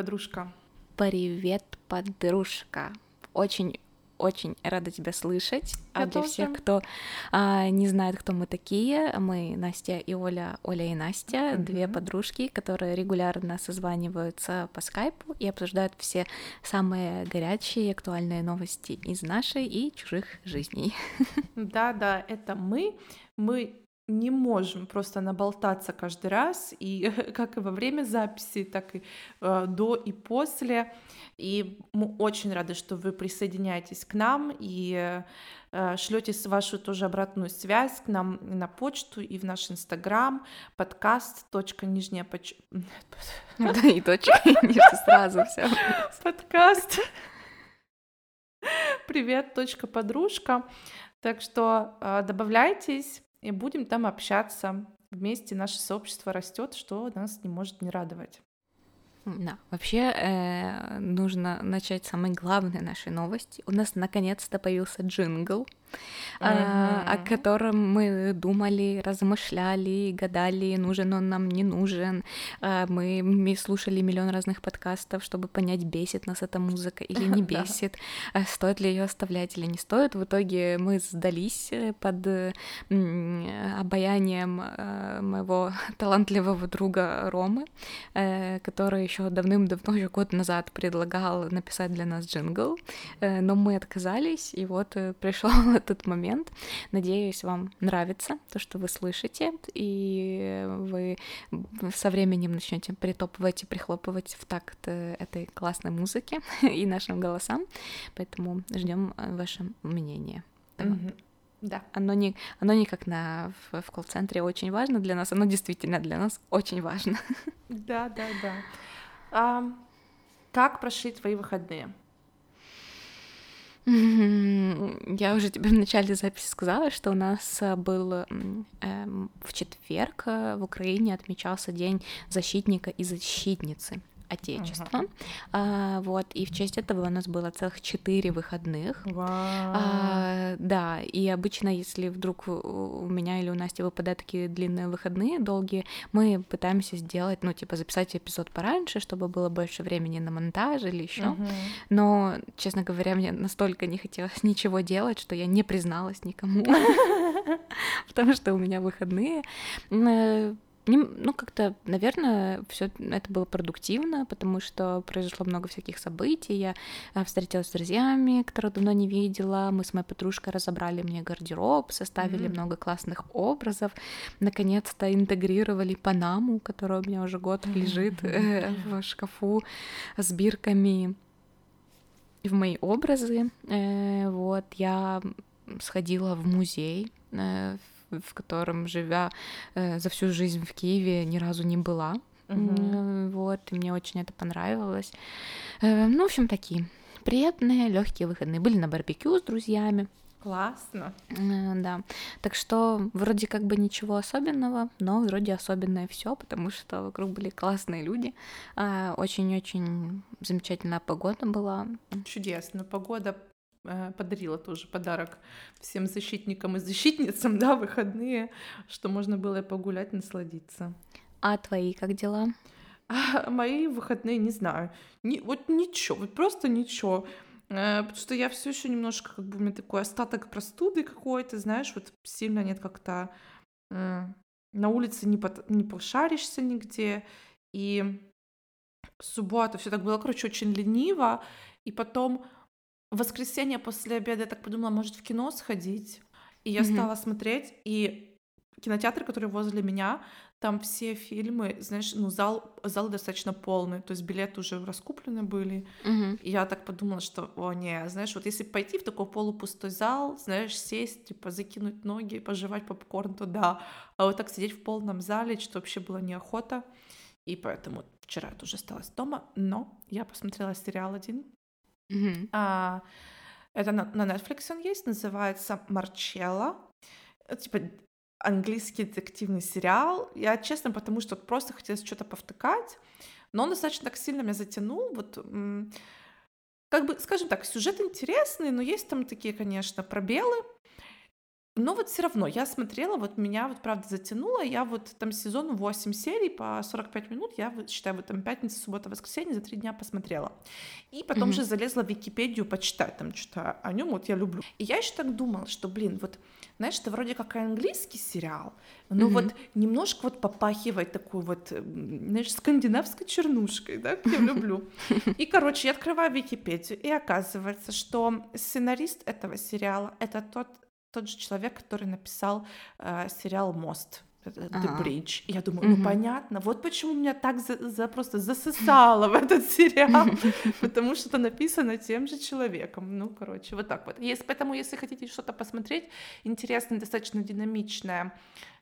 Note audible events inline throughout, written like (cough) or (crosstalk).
Подружка. Привет, подружка. Очень очень рада тебя слышать. Я а для тоже. всех, кто а, не знает, кто мы такие, мы Настя и Оля, Оля и Настя, Мгм. две подружки, которые регулярно созваниваются по скайпу и обсуждают все самые горячие, актуальные новости из нашей и чужих жизней. Да, да, это мы. Мы не можем просто наболтаться каждый раз, и (laughs) как и во время записи, так и э, до и после. И мы очень рады, что вы присоединяетесь к нам и э, шлете вашу тоже обратную связь к нам на почту и в наш инстаграм подкаст точка нижняя поч... (laughs) Да, и точка, сразу все. подкаст. Привет, точка подружка. Так что э, добавляйтесь и будем там общаться. Вместе наше сообщество растет, что нас не может не радовать. Да, вообще э, нужно начать с самой главной нашей новости. У нас наконец-то появился джингл, э, о котором мы думали, размышляли, гадали, нужен он нам, не нужен. Э, мы, слушали миллион разных подкастов, чтобы понять, бесит нас эта музыка или не (laughs) бесит, э, стоит ли ее оставлять или не стоит. В итоге мы сдались э, под обаянием э, моего (laughs) талантливого друга Ромы, э, который еще давным-давно, еще год назад предлагал написать для нас джингл, но мы отказались, и вот пришел этот момент. Надеюсь, вам нравится то, что вы слышите, и вы со временем начнете притопывать и прихлопывать в такт э, этой классной музыки (laughs) и нашим голосам, поэтому ждем э, ваше мнение. Да. Оно не, оно не как на, в, в колл-центре очень важно для нас, оно действительно для нас очень важно. (laughs) Да, да, да. А, как прошли твои выходные? Я уже тебе в начале записи сказала, что у нас э, был эм, в четверг э, в Украине отмечался День защитника и защитницы Отечества. А, вот, и в честь этого у нас было целых четыре выходных. Вау. А, да, и обычно, если вдруг у меня или у Насти выпадают такие длинные выходные, долгие, мы пытаемся сделать, ну, типа, записать эпизод пораньше, чтобы было больше времени на монтаж или еще. Мгм. Но, честно говоря, мне настолько не хотелось (laughs) ничего делать, что я не призналась никому, (laughs) потому что у меня выходные. Ну, как-то, наверное, все это было продуктивно, потому что произошло много всяких событий. Я э, встретилась с друзьями, которых давно не видела. Мы с моей подружкой разобрали мне гардероб, составили Мгм. много классных образов. Наконец-то интегрировали Панаму, которая у меня уже год лежит э, в шкафу с бирками в мои образы. Э, Вот, я сходила в музей, э, в котором, живя э, за всю жизнь в Киеве, ни разу не была. М, Вот, и мне очень это понравилось. Э, Ну, в общем, такие приятные, легкие выходные. Были на барбекю с друзьями. Классно. Э, Да, так что вроде как бы ничего особенного, но вроде особенное все, потому что вокруг были классные люди, а, очень-очень замечательная погода была. Чудесно. Погода подарила тоже подарок всем защитникам и защитницам, (laughs) да, выходные, что можно было погулять, насладиться. А твои как дела? А мои выходные, не знаю, ни- вот ничего, вот просто ничего. Э, Потому что я все еще немножко, как бы у меня такой остаток простуды какой-то, знаешь, вот сильно нет как-то м, на улице не, пот- не пошаришься нигде. И в субботу все так было, короче, очень лениво. И потом в воскресенье после обеда я так подумала, может, в кино сходить. И я Мгм. стала смотреть, и кинотеатр, который возле меня, там все фильмы, знаешь, ну, зал, зал достаточно полный, то есть билеты уже раскуплены были. Мгм. И я так подумала, что, о, не, знаешь, вот если пойти в такой полупустой зал, знаешь, сесть, типа, закинуть ноги, пожевать попкорн, то да. А вот так сидеть в полном зале, что вообще было неохота. И поэтому вчера я тоже осталась дома, но я посмотрела сериал один. Мгм. А, это на, на Netflix он есть, называется «Марчелла». Это, типа английский детективный сериал. Я, честно, потому что просто хотелось что-то повтыкать, но он достаточно так сильно меня затянул. Вот, как бы, скажем так, сюжет интересный, но есть там такие, конечно, пробелы. Но вот все равно я смотрела, вот меня вот правда затянуло, я вот там сезон 8 серий по 45 минут, я считаю, вот там пятница, суббота, воскресенье за три дня посмотрела. И потом Мгм. же залезла в Википедию почитать там что-то о нем, вот я люблю. И я еще так думала, что, блин, вот, знаешь, это вроде как английский сериал, но Мгм. вот немножко вот попахивает такой вот, знаешь, скандинавской чернушкой, да, я люблю. (laughs) И, короче, я открываю Википедию, и оказывается, что сценарист этого сериала — это тот тот же человек, который написал э, сериал «Мост». э, The Ага. Bridge. И я думаю, ну Мгм. понятно, вот почему меня так за, за- просто засосало в этот сериал, (laughs) потому что это написано тем же человеком. Ну, короче, вот так вот. Есть, поэтому, если хотите что-то посмотреть, интересное, достаточно динамичное,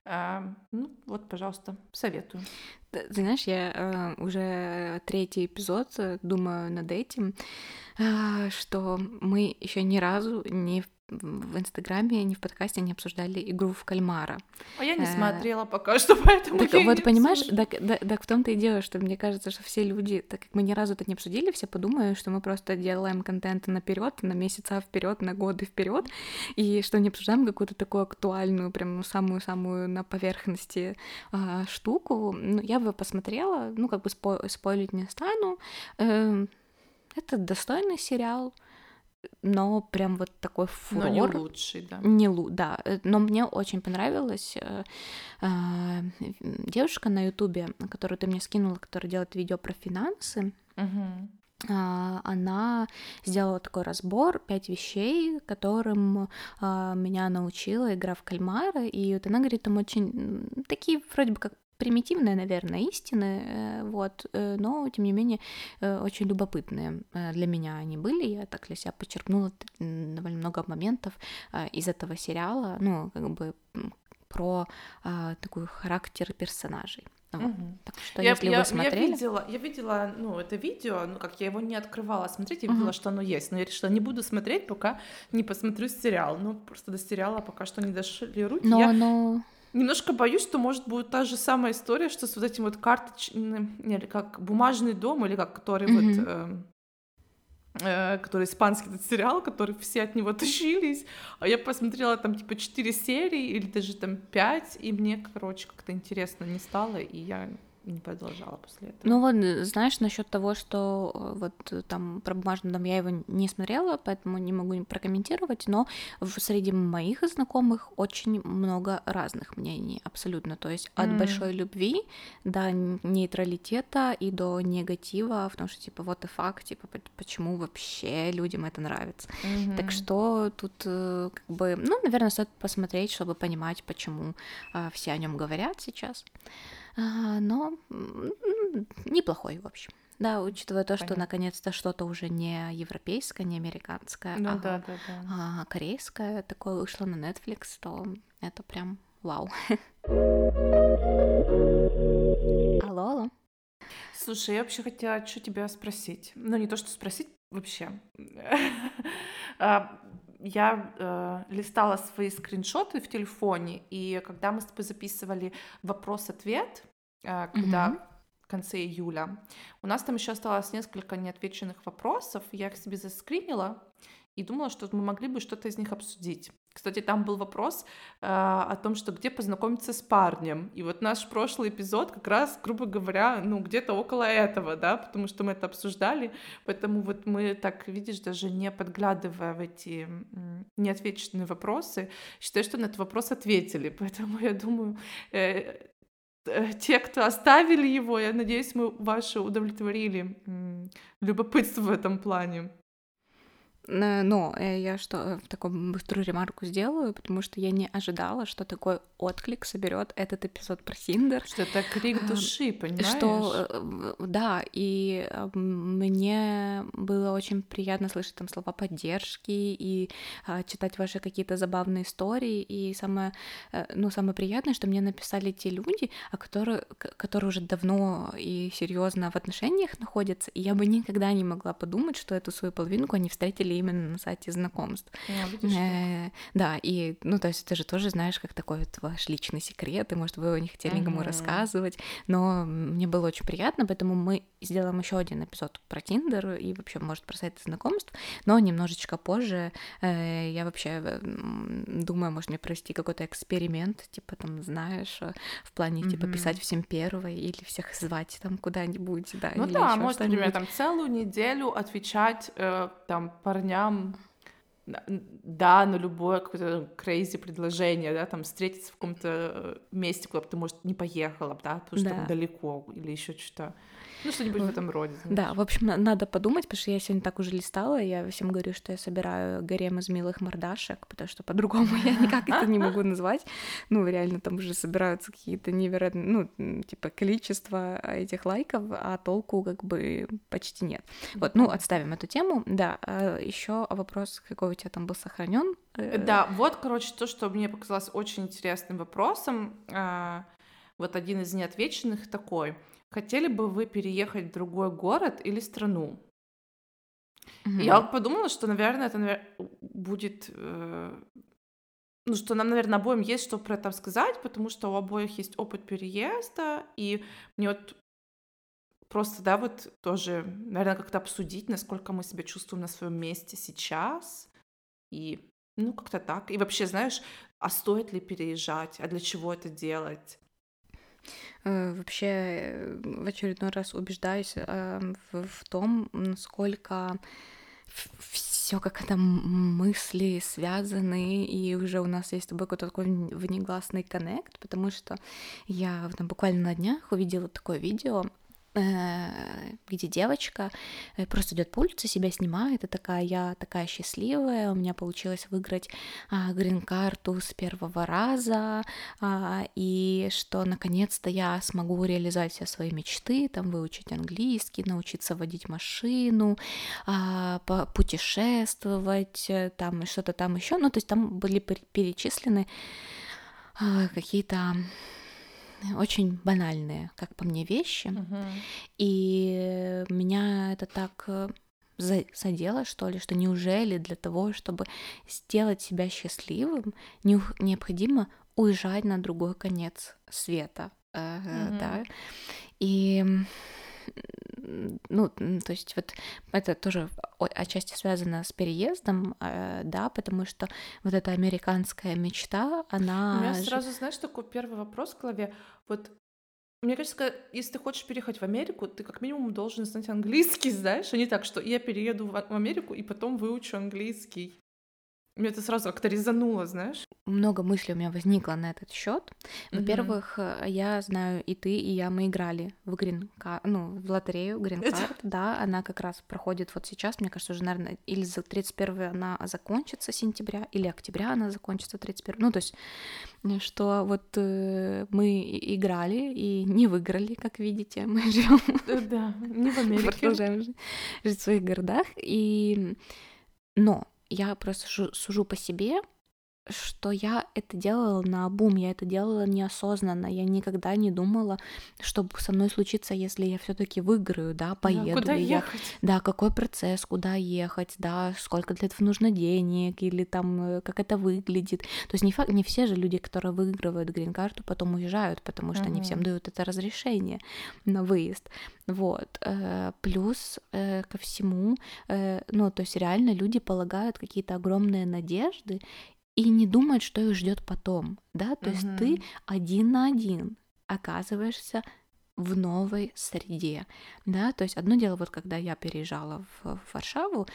ну, вот, пожалуйста, советую. Знаешь, я э, уже третий эпизод э, думаю над этим, а, что мы еще ни разу не в в Инстаграме, ни в подкасте не обсуждали игру в кальмара. А я не Э, смотрела пока что, (laughs) поэтому Так я вот, не понимаешь, так, да- так в том-то и дело, что мне кажется, что все люди, так как мы ни разу это не обсудили, все подумают, что мы просто делаем контент наперед, на месяца вперед, на годы вперед, и что не обсуждаем какую-то такую актуальную, прям самую-самую на поверхности а, штуку. Ну, я бы посмотрела, ну, как бы спо- спойлить не стану. Эм, это достойный сериал, но прям вот такой Но фурор. не лучший, да. Не лу, да. э, Но мне очень понравилась э, а, девушка на Ютубе, которую ты мне скинула, которая делает видео про финансы. Мгм. А, Она сделала такой разбор пять вещей, которым а, меня научила игра в кальмара. И вот она говорит, там очень такие вроде бы как примитивные, наверное, истины, э, вот, э, но тем не менее э, очень любопытные для меня они были. Я так для себя подчеркнула довольно много моментов из этого сериала, ну, как бы про а, такой характер персонажей. Вот. Так что, Я, если я- вы я смотрели... видела, я видела, ну, это видео, ну, как я его не открывала смотреть, я Мгм. видела, что оно есть, но я решила, не буду смотреть, пока не посмотрю сериал. Ну, просто до сериала пока что не дошли руки. Но Я оно... немножко боюсь, что может будет та же самая история, что с вот этим вот карточным, или как бумажный дом, или как который вот... Эм, э, который испанский этот сериал, который все от него (laughs) тащились, а я посмотрела там типа 4 серии или даже там 5, и мне, короче, как-то интересно не стало, и я не продолжала после этого. Ну вот, э, знаешь, насчет того, что э, вот э, там про бумажный дом я его не смотрела, поэтому не могу прокомментировать, но в- среди моих знакомых очень много разных мнений, абсолютно. То есть от М. большой любви до нейтралитета и до негатива, потому что типа вот и факт, типа почему вообще людям это нравится. Так Мгм. что тут э, как бы, ну, наверное, стоит посмотреть, чтобы понимать, почему а, все о нем говорят сейчас. А, но неплохой, в общем. Да, учитывая то, что Понятно. наконец-то что-то уже не европейское, не американское, Ну а, да, да, да. а корейское такое вышло на Netflix, то это прям вау. (laughs) Алло, алло. Слушай, я вообще хотела что тебя спросить. Ну, не то, что спросить, вообще. (laughs) Я э, листала свои скриншоты в телефоне, и когда мы с тобой записывали вопрос-ответ, э, когда Мгм. в конце июля, у нас там еще осталось несколько неотвеченных вопросов, я их себе заскринила и думала, что мы могли бы что-то из них обсудить. Кстати, там был вопрос э, о том, что где познакомиться с парнем. И вот наш прошлый эпизод как раз, грубо говоря, ну где-то около этого, да, потому что мы это обсуждали. Поэтому вот мы так, видишь, даже не подглядывая в эти неотвеченные вопросы, считаю, что на этот вопрос ответили. Поэтому я думаю, э, э, те, кто оставили его, я надеюсь, мы ваше удовлетворили любопытство в этом плане. Э, Но э, я что, э, в таком быструю ремарку сделаю, потому что я не ожидала, что такой отклик соберет этот эпизод про Синдер. Что это крик А, души, понимаешь? Что, э, да, и э, мне было очень приятно слышать там слова поддержки и а, читать ваши какие-то забавные истории. И самое, э, ну, самое приятное, что мне написали те люди, которые, которые уже давно и серьезно в отношениях находятся, и я бы никогда не могла подумать, что эту свою половинку они встретили именно на сайте знакомств. А, видишь, Э, Да, и, ну, то есть это же тоже, знаешь, как такой вот ваш личный секрет, и, может, вы его не хотели никому Мгм. рассказывать, но мне было очень приятно, поэтому мы сделаем еще один эпизод про Тиндер и вообще, может, про сайты знакомств, но немножечко позже э, я вообще м, думаю, может, мне провести какой-то эксперимент, типа, там, знаешь, э, в плане, типа, Мгм. писать всем первой или всех звать там куда-нибудь, да, Ну да, может, например, там целую неделю отвечать э, там парням да, на любое какое-то crazy предложение, да, там встретиться в каком-то э, месте, куда бы ты, может, не поехала, да, потому что там Да. далеко или еще что-то. Ну, что-нибудь в этом роде. Да, знаешь. в общем, на- надо подумать, потому что я сегодня так уже листала, я всем говорю, что я собираю гарем из милых мордашек, потому что по-другому я никак это не могу назвать. Ну, реально, там уже собираются какие-то невероятные, ну, типа, количество этих лайков, а толку как бы почти нет. Вот, ну, отставим эту тему. Да, еще вопрос, какой у тебя там был сохранен? Э, Да, вот, короче, то, что мне показалось очень интересным вопросом. а, Вот один из неотвеченных такой. Хотели бы вы переехать в другой город или страну? И Я вот подумала, что, наверное, это навер- будет... э, Ну, что нам, наверное, обоим есть что про это сказать, потому что у обоих есть опыт переезда, и мне вот просто, да, вот тоже, наверное, как-то обсудить, насколько мы себя чувствуем на своем месте сейчас, и, ну, как-то так. И вообще, знаешь, а стоит ли переезжать, а для чего это делать? Э, Вообще в очередной раз убеждаюсь э, в, том, насколько все как это мысли связаны, и уже у нас есть с тобой какой-то такой вн- внегласный коннект, потому что я там буквально на днях увидела такое видео, где девочка э, просто идет по улице, себя снимает, и такая, я такая счастливая, у меня получилось выиграть а, грин-карту с первого раза, а, и что наконец-то я смогу реализовать все свои мечты, там выучить английский, научиться водить машину, а, путешествовать, э, там и что-то там еще, ну то есть там были пер- перечислены какие-то очень банальные, как по мне, вещи, и меня это так э, за- задело, что ли, что неужели для того, чтобы сделать себя счастливым, неух- необходимо уезжать на другой конец света, э, Мгм. да, и ну, то есть вот это тоже отчасти связано с переездом, э, да, потому что вот эта американская мечта, У она меня же- сразу, знаешь, такой первый вопрос в голове. Вот мне кажется, ка- если ты хочешь переехать в Америку, ты как минимум должен знать английский, (laughs) знаешь, а не так, что я перееду в Америку и потом выучу английский. Мне это сразу как-то резануло, знаешь. много мыслей у меня возникло на этот счет. Во-первых, э, я знаю, и ты, и я, мы играли в грин ну, в лотерею Card, да, она как раз проходит вот сейчас, мне кажется, уже, наверное, или за 31 она закончится сентября, или октября она закончится 31 ну, то есть, э, что вот э, мы играли и не выиграли, как видите, (laughs) мы живем Э, Да, не в Америке. (laughs) продолжаем жи- жить в своих городах. И... Но я просто сужу по себе, что я это делала на бум, я это делала неосознанно, я никогда не думала, что со мной случится, если я все-таки выиграю, да, Да, поеду Куда ли я, ехать? да, какой процесс, куда ехать, да, сколько для этого нужно денег, или там, э, как это выглядит. То есть не, факт, не все же люди, которые выигрывают грин-карту, потом уезжают, потому что не всем дают это разрешение на выезд. Вот. Э, Плюс э, ко всему, ну, то есть реально люди полагают какие-то огромные надежды и не думают, что их ждет потом, да, то есть ты один на один оказываешься в новой среде, да, то есть одно дело, вот когда я переезжала в, Варшаву,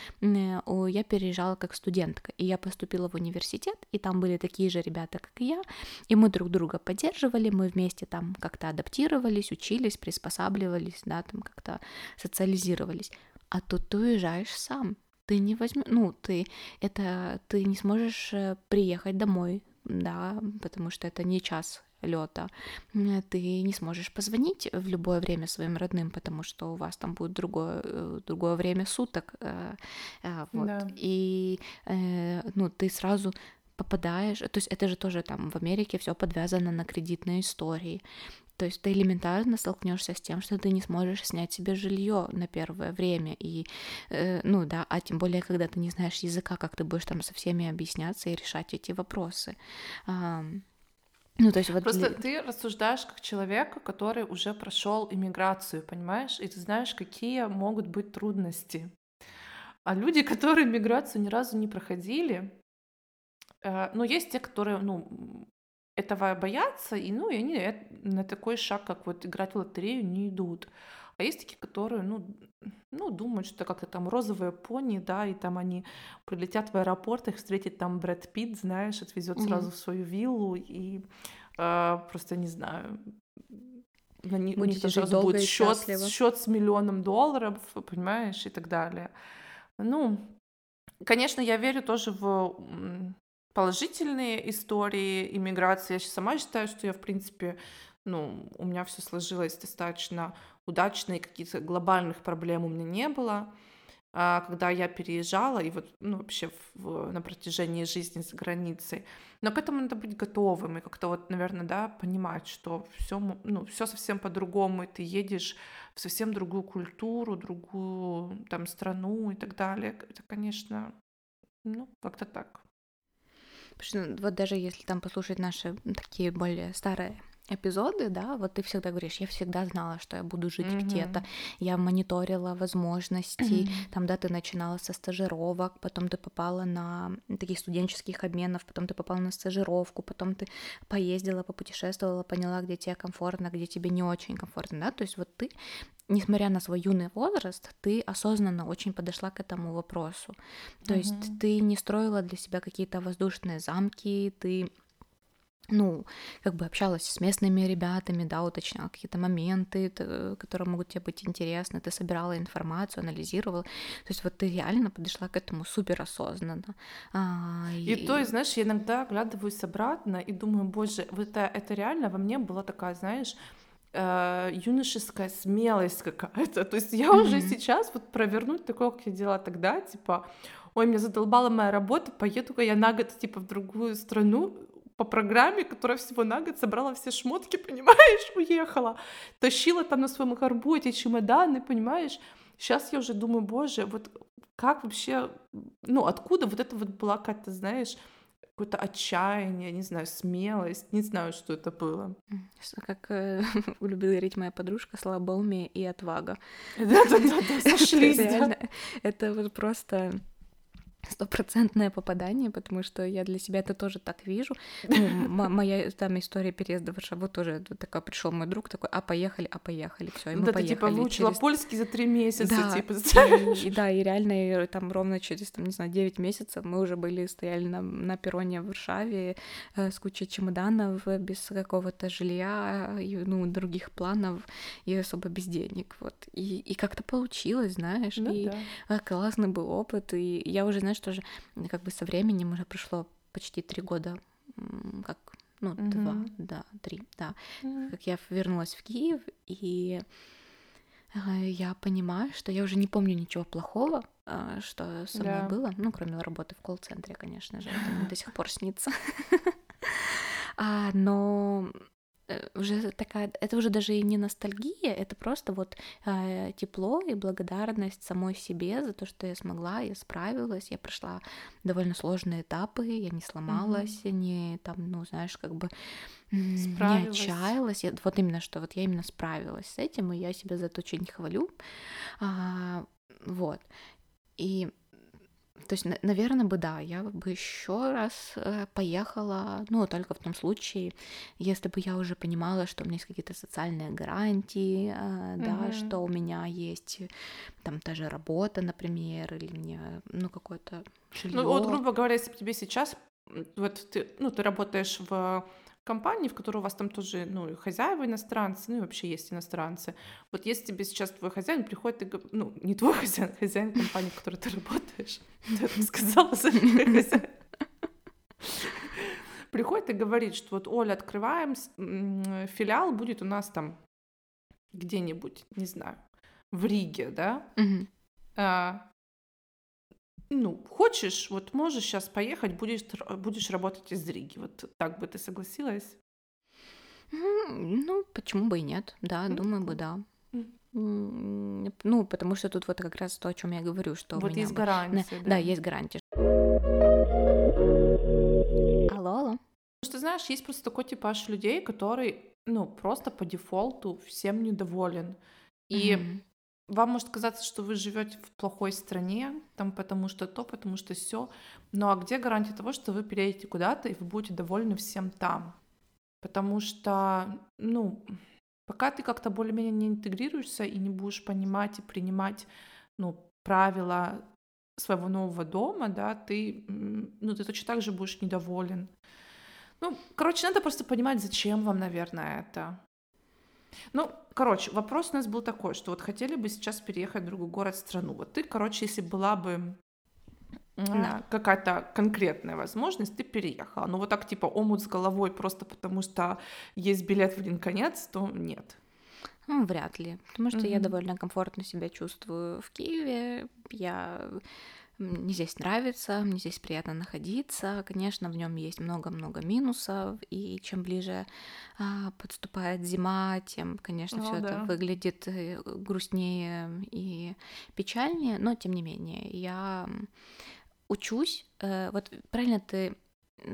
о, я переезжала как студентка, и я поступила в университет, и там были такие же ребята, как и я, и мы друг друга поддерживали, мы вместе там как-то адаптировались, учились, приспосабливались, да, там как-то социализировались, а тут ты уезжаешь сам, ты не возьмешь, ну, ты это, ты не сможешь э, приехать домой, да, потому что это не час лета. Ты не сможешь позвонить в любое время своим родным, потому что у вас там будет другое, э, другое время суток. э, э, Вот. Да. И э, ну, ты сразу попадаешь, то есть это же тоже там в Америке все подвязано на кредитные истории. То есть ты элементарно столкнешься с тем, что ты не сможешь снять себе жилье на первое время. И, э, ну да, а тем более, когда ты не знаешь языка, как ты будешь там со всеми объясняться и решать эти вопросы. А, ну, то есть вот Просто для... ты рассуждаешь как человек, который уже прошел иммиграцию, понимаешь? И ты знаешь, какие могут быть трудности. А люди, которые миграцию ни разу не проходили, э, ну, есть те, которые, ну, этого боятся, и, ну, и они на такой шаг, как вот играть в лотерею, не идут. А есть такие, которые, ну, ну, думают, что как-то там розовые пони, да, и там они прилетят в аэропорт, их встретит там Брэд Питт, знаешь, отвезет mm-hmm. сразу в свою виллу, и э, просто, не знаю, на них, у них сразу будет счет, счет с миллионом долларов, понимаешь, и так далее. Ну, конечно, я верю тоже в положительные истории иммиграции. Я сама считаю, что я, в принципе, ну, у меня все сложилось достаточно удачно, и каких-то глобальных проблем у меня не было. А когда я переезжала, и вот, ну, вообще в, на протяжении жизни за границей. Но к этому надо быть готовым, и как-то вот, наверное, да, понимать, что все, ну, все совсем по-другому, и ты едешь в совсем другую культуру, другую там страну и так далее. Это, конечно, ну, как-то так. Потому что вот даже если там послушать наши такие более старые эпизоды, да, вот ты всегда говоришь, я всегда знала, что я буду жить mm-hmm. где-то, я мониторила возможности, mm-hmm. там, да, ты начинала со стажировок, потом ты попала на таких студенческих обменов, потом ты попала на стажировку, потом ты поездила, попутешествовала, поняла, где тебе комфортно, где тебе не очень комфортно, да, то есть вот ты, несмотря на свой юный возраст, ты осознанно очень подошла к этому вопросу, то mm-hmm. есть ты не строила для себя какие-то воздушные замки, ты ну, как бы общалась с местными ребятами, да, уточняла какие-то моменты, которые могут тебе быть интересны, ты собирала информацию, анализировала. То есть вот ты реально подошла к этому супер осознанно. А, и... и то, и, знаешь, я иногда оглядываюсь обратно и думаю, боже, вот это, это реально во мне была такая, знаешь, э, юношеская смелость какая-то. То есть я mm-hmm. уже сейчас вот провернуть такое, как я делала тогда, типа, ой, меня задолбала моя работа, поеду-ка я на год, типа, в другую страну, по программе, которая всего на год собрала все шмотки, (laughs) понимаешь, уехала. Тащила там на своем горбу эти чемоданы, понимаешь. Сейчас я уже думаю, боже, вот как вообще, ну, откуда вот это вот была какая-то, знаешь, какое-то отчаяние, не знаю, смелость, не знаю, что это было. Как э, (laughs) любила говорить моя подружка, слабоумие и отвага. Да-да-да, (laughs) сошлись, Это вот просто стопроцентное попадание, потому что я для себя это тоже так вижу. Ну, моя там история переезда в Варшаву тоже вот такая пришел мой друг такой, а поехали, а поехали, все, и мы да, поехали. ты типа выучила через... польский за три месяца, да, типа. И, и, да, и реально и, там ровно через там не знаю 9 месяцев мы уже были стояли на, на перроне в Варшаве э, с кучей чемоданов без какого-то жилья, и, ну других планов и особо без денег, вот. И, и как-то получилось, знаешь, ну, и да. классный был опыт, и я уже знаешь тоже как бы со временем уже прошло почти три года, как ну mm-hmm. два, да, три, да, mm-hmm. как я вернулась в Киев и э, я понимаю, что я уже не помню ничего плохого, э, что со мной yeah. было, ну, кроме работы в колл-центре, конечно же, это мне до сих пор снится. (laughs) А, но уже такая, это уже даже и не ностальгия, это просто вот э, тепло и благодарность самой себе за то, что я смогла, я справилась, я прошла довольно сложные этапы, я не сломалась, mm-hmm. не там, ну знаешь, как бы справилась. не отчаялась, я, вот именно что, вот я именно справилась с этим, и я себя за это очень хвалю, а, вот, и то есть, наверное, бы да, я бы еще раз э, поехала, ну, только в том случае, если бы я уже понимала, что у меня есть какие-то социальные гарантии, mm-hmm. да, что у меня есть там та же работа, например, или мне, ну, какое-то жилье. Ну, вот, грубо говоря, если бы тебе сейчас, вот ты, ну, ты работаешь в компании, в которой у вас там тоже, ну, хозяева иностранцы, ну, и вообще есть иностранцы. Вот если тебе сейчас твой хозяин приходит и ну, не твой (laughs) хозяин, а хозяин компании, в которой ты работаешь, (laughs) ты это сказала, хозяин. (laughs) Приходит и говорит, что вот, Оля, открываем, филиал будет у нас там где-нибудь, не знаю, в Риге, да? А, ну, хочешь, вот можешь сейчас поехать, будешь, будешь работать из Риги. Вот так бы ты согласилась? Ну, почему бы и нет? Да, думаю бы, да. Ну, потому что тут вот как раз то, о чем я говорю, что вот есть гарантия. Да. да, есть гарантия. Алло, алло. Что знаешь, есть просто такой типаж людей, который, ну, просто по дефолту всем недоволен. И mm-hmm. Вам может казаться, что вы живете в плохой стране, там потому что то, потому что все. Ну а где гарантия того, что вы переедете куда-то и вы будете довольны всем там? Потому что, ну, Пока ты как-то более-менее не интегрируешься и не будешь понимать и принимать, ну, правила своего нового дома, да, ты, ну, ты точно так же будешь недоволен. Ну, короче, надо просто понимать, зачем вам, наверное, это. Ну, короче, вопрос у нас был такой, что вот хотели бы сейчас переехать в другой город, страну. Вот ты, короче, если была бы да. какая-то конкретная возможность, ты переехала. Но вот так типа омут с головой просто потому, что есть билет в один конец, то нет. Ну, вряд ли, потому что mm-hmm. я довольно комфортно себя чувствую в Киеве. Я мне здесь нравится, мне здесь приятно находиться. Конечно, в нем есть много-много минусов, и чем ближе а, подступает зима, тем, конечно, все да. это выглядит э, грустнее и печальнее. Но тем не менее, я учусь, э, вот правильно ты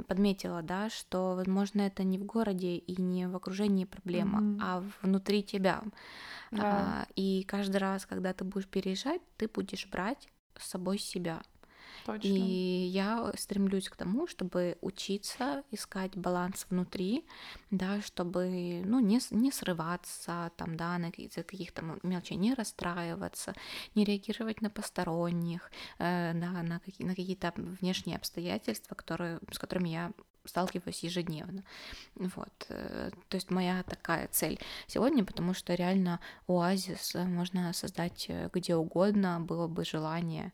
подметила, да, что, возможно, это не в городе и не в окружении проблема, mm-hmm. а внутри тебя. Да. А, и каждый раз, когда ты будешь переезжать, ты будешь брать собой себя. Точно. И я стремлюсь к тому, чтобы учиться искать баланс внутри, да, чтобы, ну, не, не срываться там, да, на каких-то, каких-то мелочей, не расстраиваться, не реагировать на посторонних, э, да, на, какие, на какие-то внешние обстоятельства, которые, с которыми я сталкиваюсь ежедневно. Вот. Э, то есть моя такая цель сегодня, потому что реально оазис можно создать э, где угодно, было бы желание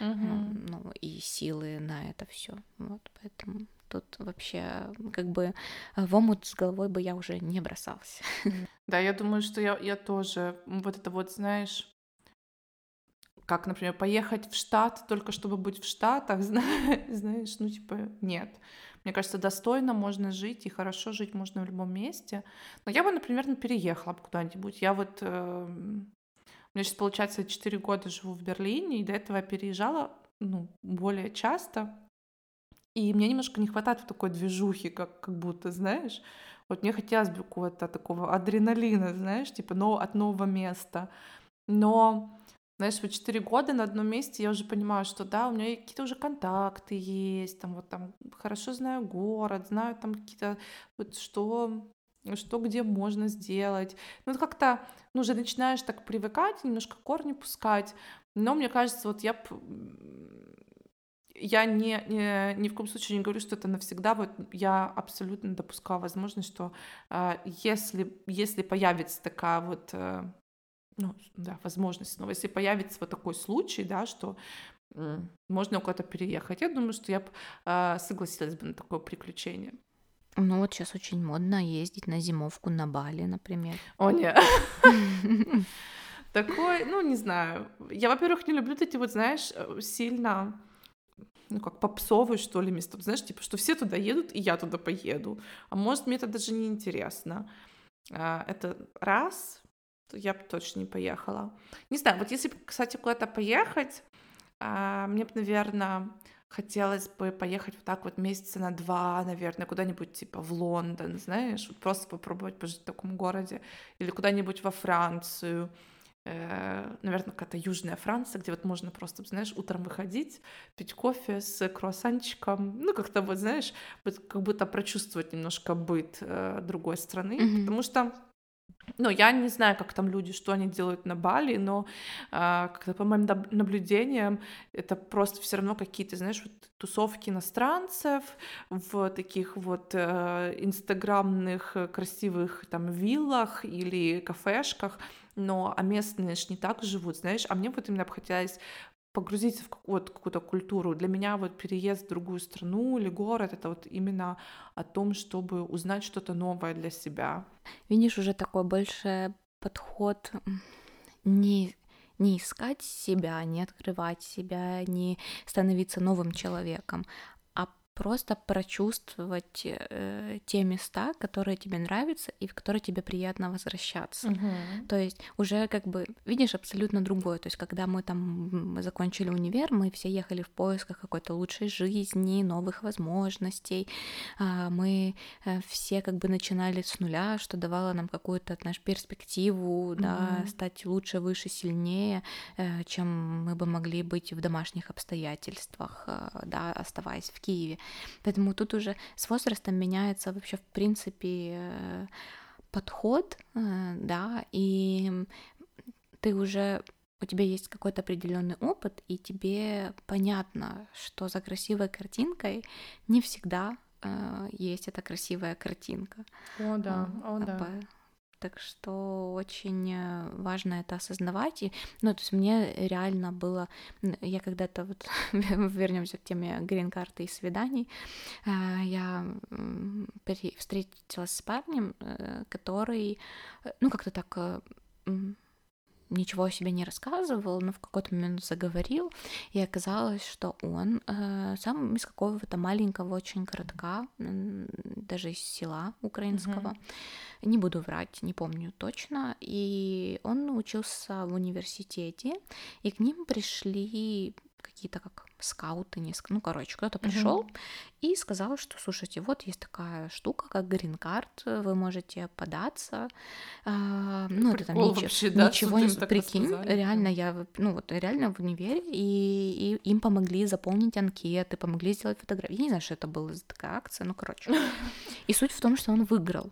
угу. ну, и силы на это все. Вот, поэтому тут вообще как бы в омут с головой бы я уже не бросался. (laughs) Да, я думаю, что я, я тоже вот это вот, знаешь, как, например, поехать в штат только чтобы быть в Штатах, (laughs) знаешь, ну типа нет. Мне кажется, достойно можно жить и хорошо жить можно в любом месте. Но я бы, например, переехала бы куда-нибудь. Я вот... Э, у меня сейчас, получается, 4 года живу в Берлине, и до этого я переезжала ну, более часто. И мне немножко не хватает в такой движухи, как, как будто, знаешь. Вот мне хотелось бы какого-то такого адреналина, знаешь, типа но, от нового места. Но знаешь, вот 4 года на одном месте я уже понимаю, что да, у меня какие-то уже контакты есть, там вот там хорошо знаю город, знаю там какие-то вот что что где можно сделать. Ну, вот как-то, ну, уже начинаешь так привыкать, немножко корни пускать. Но мне кажется, вот я я не, не, ни в коем случае не говорю, что это навсегда. Вот я абсолютно допускаю возможность, что э, если, если появится такая вот э, ну, да, возможность. Но если появится вот такой случай, да, что можно куда-то переехать, я думаю, что я бы э, согласилась бы на такое приключение. Ну вот сейчас очень модно ездить на зимовку на Бали, например. О, нет. Такой, ну, не знаю. Я, во-первых, не люблю эти вот, знаешь, э, сильно ну, как попсовые, что ли, места. Знаешь, типа, что все туда едут, и я туда поеду. А может, мне это даже не интересно. А, это раз я бы точно не поехала. Не знаю, вот если, кстати, куда-то поехать, а, мне бы, наверное, хотелось бы поехать вот так вот месяца на два, наверное, куда-нибудь типа в Лондон, знаешь, вот просто попробовать пожить в таком городе, или куда-нибудь во Францию, э, наверное, какая-то южная Франция, где вот можно просто, знаешь, утром выходить, пить кофе с круассанчиком, ну, как-то вот, знаешь, как будто прочувствовать немножко быт э, другой страны, mm-hmm. потому что ну, я не знаю, как там люди, что они делают на Бали, но как-то по моим наблюдениям это просто все равно какие-то, знаешь, вот тусовки иностранцев в таких вот э, инстаграмных э, красивых там виллах или кафешках, но а местные ж не так живут, знаешь, а мне вот именно бы хотелось погрузиться в какую-то, какую-то культуру. Для меня вот переезд в другую страну или город — это вот именно о том, чтобы узнать что-то новое для себя. Видишь, уже такой больше подход не не искать себя, не открывать себя, не становиться новым человеком, просто прочувствовать э, те места, которые тебе нравятся и в которые тебе приятно возвращаться. Мгм. То есть уже как бы видишь абсолютно другое. То есть когда мы там закончили универ, мы все ехали в поисках какой-то лучшей жизни, новых возможностей. А, Мы э, все как бы начинали с нуля, что давало нам какую-то, знаешь, перспективу, да, Мгм. стать лучше, выше, сильнее, э, чем мы бы могли быть в домашних обстоятельствах, э, да, оставаясь в Киеве. Поэтому тут уже с возрастом меняется вообще, в принципе, э, подход, э, да, и ты уже у тебя есть какой-то определенный опыт, и тебе понятно, что за красивой картинкой не всегда э, есть эта красивая картинка. О, да, А, о, да. Так что очень э, важно это осознавать. И, ну, то есть мне реально было... Я когда-то вот (laughs) вернемся к теме грин-карты и свиданий. э, Я встретилась с парнем, э, который, ну, как-то так ничего о себе не рассказывал, но в какой-то момент заговорил, и оказалось, что он э, сам из какого-то маленького очень городка, даже из села украинского, Мгм. не буду врать, не помню точно, и он учился в университете, и к ним пришли какие-то как скауты, не ск- ну, короче, кто-то пришел и сказал, что, слушайте, вот есть такая штука, как грин-карт, вы можете податься, а, ну, это там Прикол ниче- вообще, да, ничего не... (laughs) Прикинь, рассказали, реально, я, ну, вот реально в универе, и, и им помогли заполнить анкеты, помогли сделать фотографии. Я не знаю, что это была за такая акция, ну, короче. (laughs) И суть в том, что он выиграл.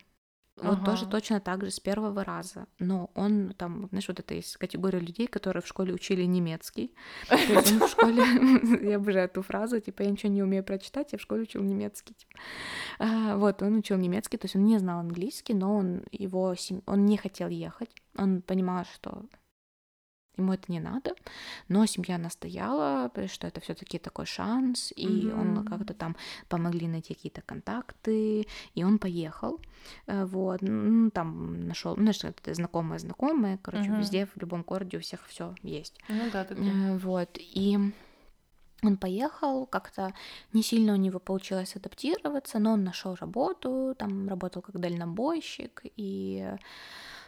Вот тоже Ага. точно так же с первого раза. Но он там, знаешь, вот это есть категория людей, которые в школе учили немецкий. То есть он в школе, (laughs) я обожаю эту фразу, типа, я ничего не умею прочитать, я в школе учил немецкий. типа. А, Вот, он учил немецкий, то есть он не знал английский, но он его, он не хотел ехать. Он понимал, что ему это не надо, но семья настояла, что это все-таки такой шанс, и он Мгм. как-то там помогли найти какие-то контакты, и он поехал, Э, вот, ну, там нашел, ну, знаешь, знакомые знакомые, короче, Мгм. везде, в любом городе у всех все есть, Ну да. Э, вот, и он поехал, как-то не сильно у него получилось адаптироваться, но он нашел работу, там работал как дальнобойщик, и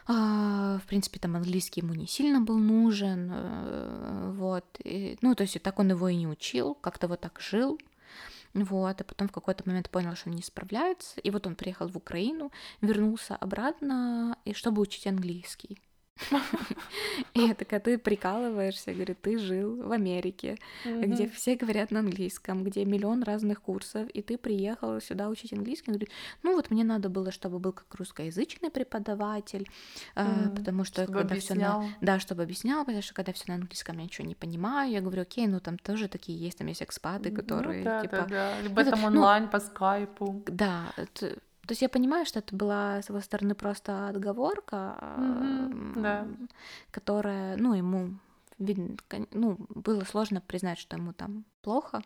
в принципе, там английский ему не сильно был нужен, э, вот, и, ну, то есть так он его и не учил, как-то вот так жил, вот, и потом в какой-то момент понял, что он не справляется, и вот он приехал в Украину, вернулся обратно, и чтобы учить английский. (laughs) И я такая, ты прикалываешься, говорю, ты жил в Америке, где все говорят на английском, где миллион разных курсов, и ты приехал сюда учить английский. Он говорит, ну вот мне надо было, чтобы был как русскоязычный преподаватель, э, потому что когда все на... Да, чтобы объяснял, потому что когда все на английском, я ничего не понимаю. Я говорю, окей, ну там тоже такие есть, там есть экспаты, Ну которые типа... Либо там ну, онлайн по скайпу. Да, то есть я понимаю, что это была с его стороны просто отговорка, Мгм, да. которая, ну, ему, видно, ну, было сложно признать, что ему там плохо,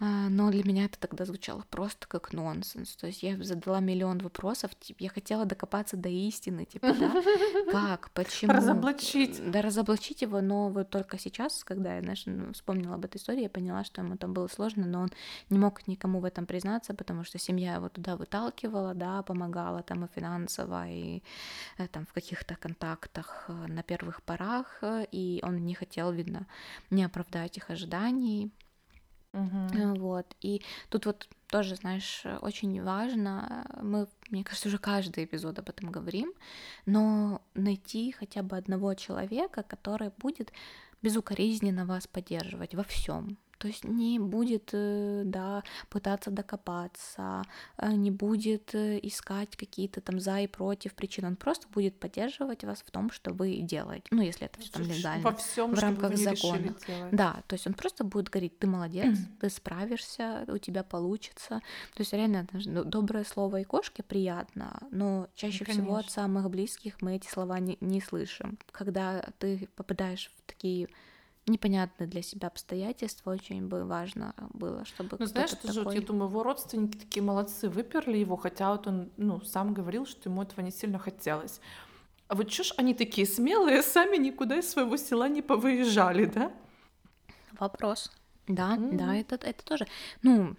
но для меня это тогда звучало просто как нонсенс. То есть я задала миллион вопросов, типа, я хотела докопаться до истины, типа, да, (laughs) как, почему. Разоблачить. Да, разоблачить его, но вот только сейчас, когда я, знаешь, ну, вспомнила об этой истории, я поняла, что ему там было сложно, но он не мог никому в этом признаться, потому что семья его туда выталкивала, да, помогала там и финансово, и э, там в каких-то контактах э, на первых порах, э, и он не хотел, видно, не оправдать их ожиданий, Э, Вот. И тут вот тоже, знаешь, очень важно, э, мы, мне кажется, уже каждый эпизод об этом говорим, но найти хотя бы одного человека, который будет безукоризненно вас поддерживать во всем. То есть не будет, э, да, пытаться докопаться, э, не будет э, искать какие-то там за и против причин. Он просто будет поддерживать вас в том, что вы делаете. Ну, если это все там легально. Во всем, в рамках закона. Да, то есть он просто будет говорить, ты молодец, ты справишься, у тебя получится. То есть реально ну, доброе слово и кошке приятно, но чаще всего от самых близких мы эти слова не, не слышим. Когда ты попадаешь в такие непонятные для себя обстоятельства, очень бы важно было, чтобы Ну, знаешь, вот такой... я думаю, его родственники такие молодцы, выперли его, хотя вот он, ну, сам говорил, что ему этого не сильно хотелось. А вот чё ж они такие смелые, сами никуда из своего села не повыезжали, да? Вопрос. Да, да, М. это, это тоже. Ну,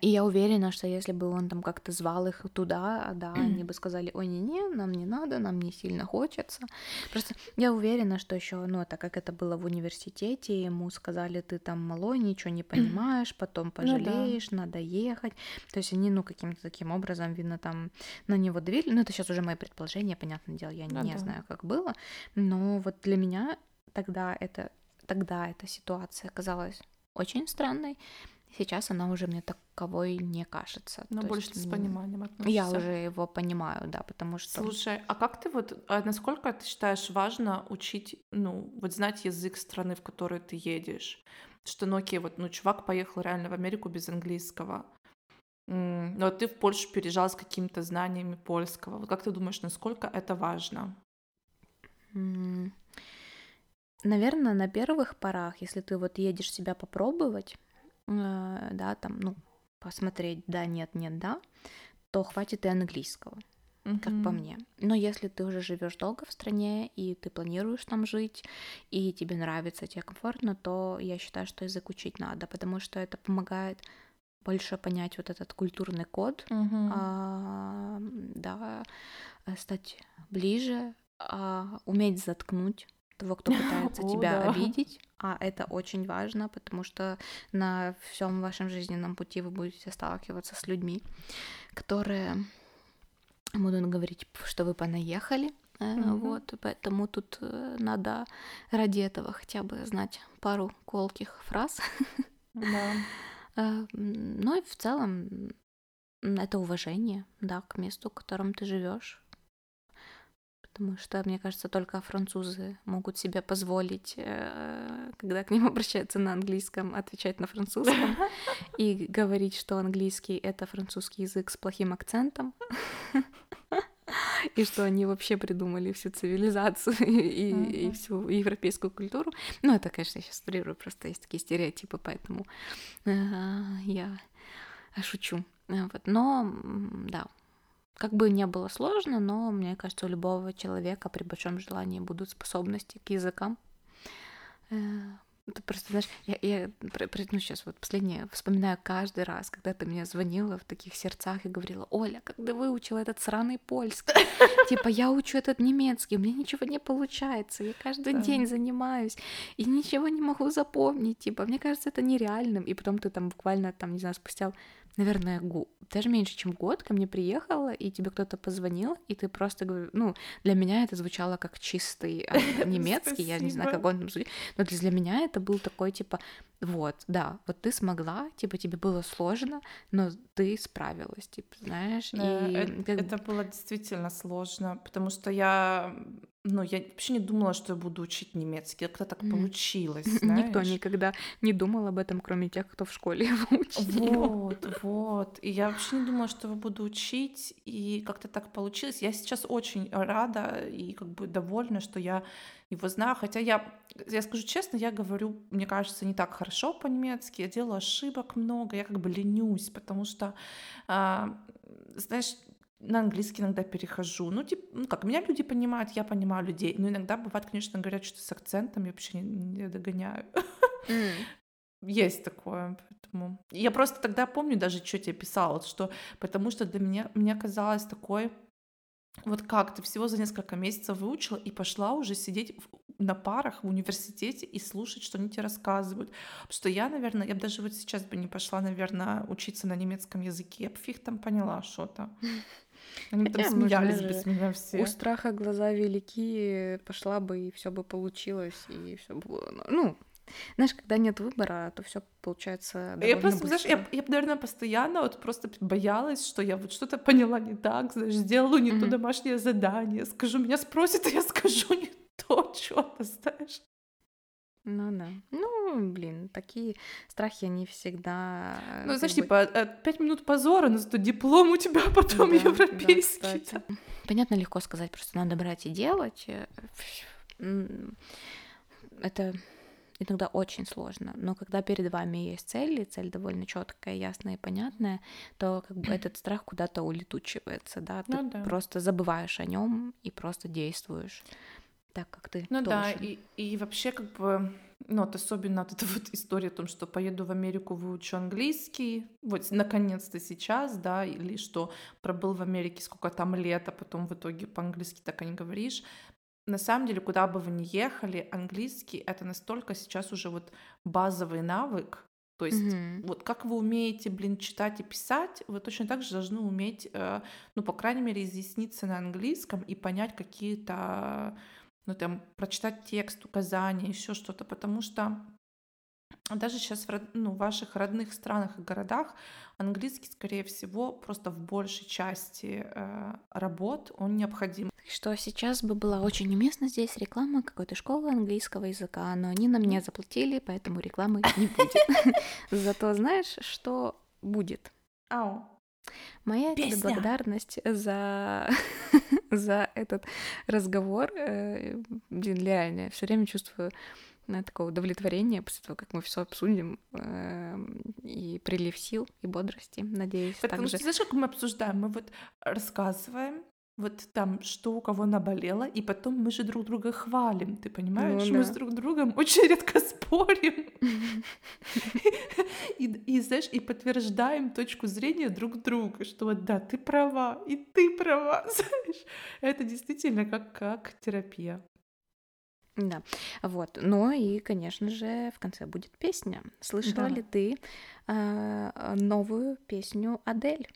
и я уверена, что если бы он там как-то звал их туда, да, они бы сказали, ой, не-не, нам не надо, нам не сильно хочется. Просто я уверена, что еще, ну, так как это было в университете, ему сказали, ты там малой, ничего не понимаешь, потом пожалеешь, ну, да. надо ехать. То есть они, ну, каким-то таким образом, видно, там на него давили. Ну, это сейчас уже мои предположения, понятное дело, я ну, не да. знаю, как было. Но вот для меня тогда это, тогда эта ситуация казалась очень странной. Сейчас она уже мне таковой не кажется. Но То больше есть, с пониманием относишься. Я уже его понимаю, да, потому что... Слушай, а как ты вот, а насколько ты считаешь важно учить, ну, вот знать язык страны, в которой ты едешь? Что, ну окей, вот, ну, чувак поехал реально в Америку без английского. Но ну, ты в Польшу переезжал с какими-то знаниями польского. Вот как ты думаешь, насколько это важно? Наверное, на первых порах, если ты вот едешь себя попробовать, да, там, ну, посмотреть, да, нет, нет, да, то хватит и английского, mm-hmm. как по мне. Но если ты уже живешь долго в стране, и ты планируешь там жить, и тебе нравится, тебе комфортно, то я считаю, что язык учить надо, потому что это помогает больше понять вот этот культурный код, mm-hmm. а, да, стать ближе, а, уметь заткнуть того, кто пытается (laughs) О, тебя да. обидеть, а это очень важно, потому что на всем вашем жизненном пути вы будете сталкиваться с людьми, которые будут говорить, что вы понаехали, mm-hmm. вот, поэтому тут э, надо ради этого хотя бы знать пару колких фраз. (laughs) Да. Ну и в целом это уважение, да, к месту, в котором ты живешь потому что, мне кажется, только французы могут себе позволить, э, когда к ним (laughs) обращаются на английском, отвечать на французском (laughs) и говорить, что английский — это французский язык с плохим акцентом, (laughs) и что они вообще придумали всю цивилизацию и, всю европейскую культуру. Ну, это, конечно, я сейчас стрирую, просто есть такие стереотипы, поэтому uh, я шучу. Вот. Но, да, как бы не было сложно, но мне кажется, у любого человека при большом желании будут способности к языкам. Э, ты просто, знаешь, я, я ну, сейчас вот последнее вспоминаю каждый раз, когда ты мне звонила в таких сердцах и говорила, Оля, когда выучила этот сраный польский, (laughs) типа, я учу этот немецкий, у меня ничего не получается, я каждый день занимаюсь и ничего не могу запомнить, типа, мне кажется, это нереальным, и потом ты там буквально, там, не знаю, спустя наверное, даже меньше, чем год ко мне приехала, и тебе кто-то позвонил, и ты просто говоришь, ну, для меня это звучало как чистый а, (laughs) немецкий, я не знаю, как он там звучит, но для меня это был такой, типа, вот, да, вот ты смогла, типа, тебе было сложно, но ты справилась, типа, знаешь, и... Это было действительно сложно, потому что я ну, я вообще не думала, что я буду учить немецкий. Как-то так mm. получилось, знаешь? Никто никогда не думал об этом, кроме тех, кто в школе (laughs) его учил. Вот, вот. И я вообще не думала, что его буду учить, и как-то так получилось. Я сейчас очень рада и как бы довольна, что я его знаю. Хотя я, я скажу честно, я говорю, мне кажется, не так хорошо по-немецки. Я делаю ошибок много, я как бы ленюсь, потому что, а, знаешь, на английский иногда перехожу. Ну, типа, ну как, меня люди понимают, я понимаю людей. Но иногда бывает, конечно, говорят что-то с акцентом, я вообще не, не догоняю. Mm. (laughs) Есть такое, поэтому... Я просто тогда помню даже, что тебе писала, что потому что для меня, мне казалось такой... Вот как ты всего за несколько месяцев выучила и пошла уже сидеть в, на парах в университете и слушать, что они тебе рассказывают. Потому что я, наверное, я бы даже вот сейчас бы не пошла, наверное, учиться на немецком языке. Я бы фиг там поняла что-то. (laughs) Они Хотя, там смеялись бы с меня все. У страха глаза велики, пошла бы, и все бы получилось, и все было. Ну, знаешь, когда нет выбора, то все получается Я просто, быстро. знаешь, я, я, наверное, постоянно вот просто боялась, что я вот что-то поняла не так, знаешь, сделала не mm-hmm. то домашнее задание, скажу, меня спросят, (laughs) а я скажу не то, что-то, знаешь. Ну да. Ну, блин, такие страхи, они всегда... Ну, знаешь, бы... типа, э, пять минут позора, но зато диплом у тебя (laughs) потом да, европейский. Да, Понятно, легко сказать, просто надо брать и делать. Э, это иногда очень сложно, но когда перед вами есть цель, и цель довольно четкая, ясная и понятная, то как бы этот страх куда-то улетучивается, да, ты ну, да. просто забываешь о нем и просто действуешь так, как ты. Ну должен. да, и, и вообще как бы ну, вот особенно вот эта вот история о том, что поеду в Америку, выучу английский, вот наконец-то сейчас, да, или что пробыл в Америке сколько там лет, а потом в итоге по-английски так и не говоришь. На самом деле, куда бы вы ни ехали, английский — это настолько сейчас уже вот базовый навык, то есть Мгм. вот как вы умеете, блин, читать и писать, вы точно так же должны уметь, э, ну, по крайней мере, изъясниться на английском и понять какие-то, ну, там, прочитать текст, указания, еще что-то, потому что даже сейчас в, ну, в ваших родных странах и городах английский, скорее всего, просто в большей части э, работ он необходим. Что сейчас бы была очень уместна здесь реклама какой-то школы английского языка, но они нам не заплатили, поэтому рекламы не будет. (laughs) Зато знаешь, что будет? Ау. Моя тебе Песня. благодарность за (laughs) за этот разговор. э, Блин, реально, все время чувствую э, такое удовлетворение после того, как мы все обсудим, эм, и прилив сил и бодрости, надеюсь, Потому также. что, знаешь, как мы обсуждаем? Мы вот рассказываем, вот там, что у кого наболело, и потом мы же друг друга хвалим, ты понимаешь? Ну мы да. с друг другом очень редко (laughs) спорим. И, знаешь, и подтверждаем точку зрения друг друга, что вот да, ты права, и ты права, (laughs) знаешь. Это действительно как, как терапия. Да, вот. Ну и, конечно же, в конце будет песня. Слышала Да. ли ты э, новую песню Адель?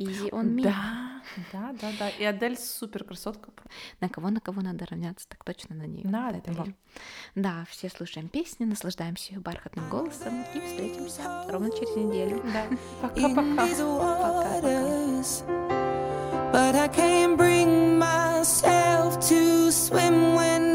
Easy on me. Да, да, да, да. И Адель супер красотка. На кого на кого надо равняться, так точно на нее. На Поэтому, Адель. да, все слушаем песни, наслаждаемся ее бархатным голосом и встретимся ровно через неделю. Да. (laughs) Пока-пока. waters. But I can't bring myself to swim when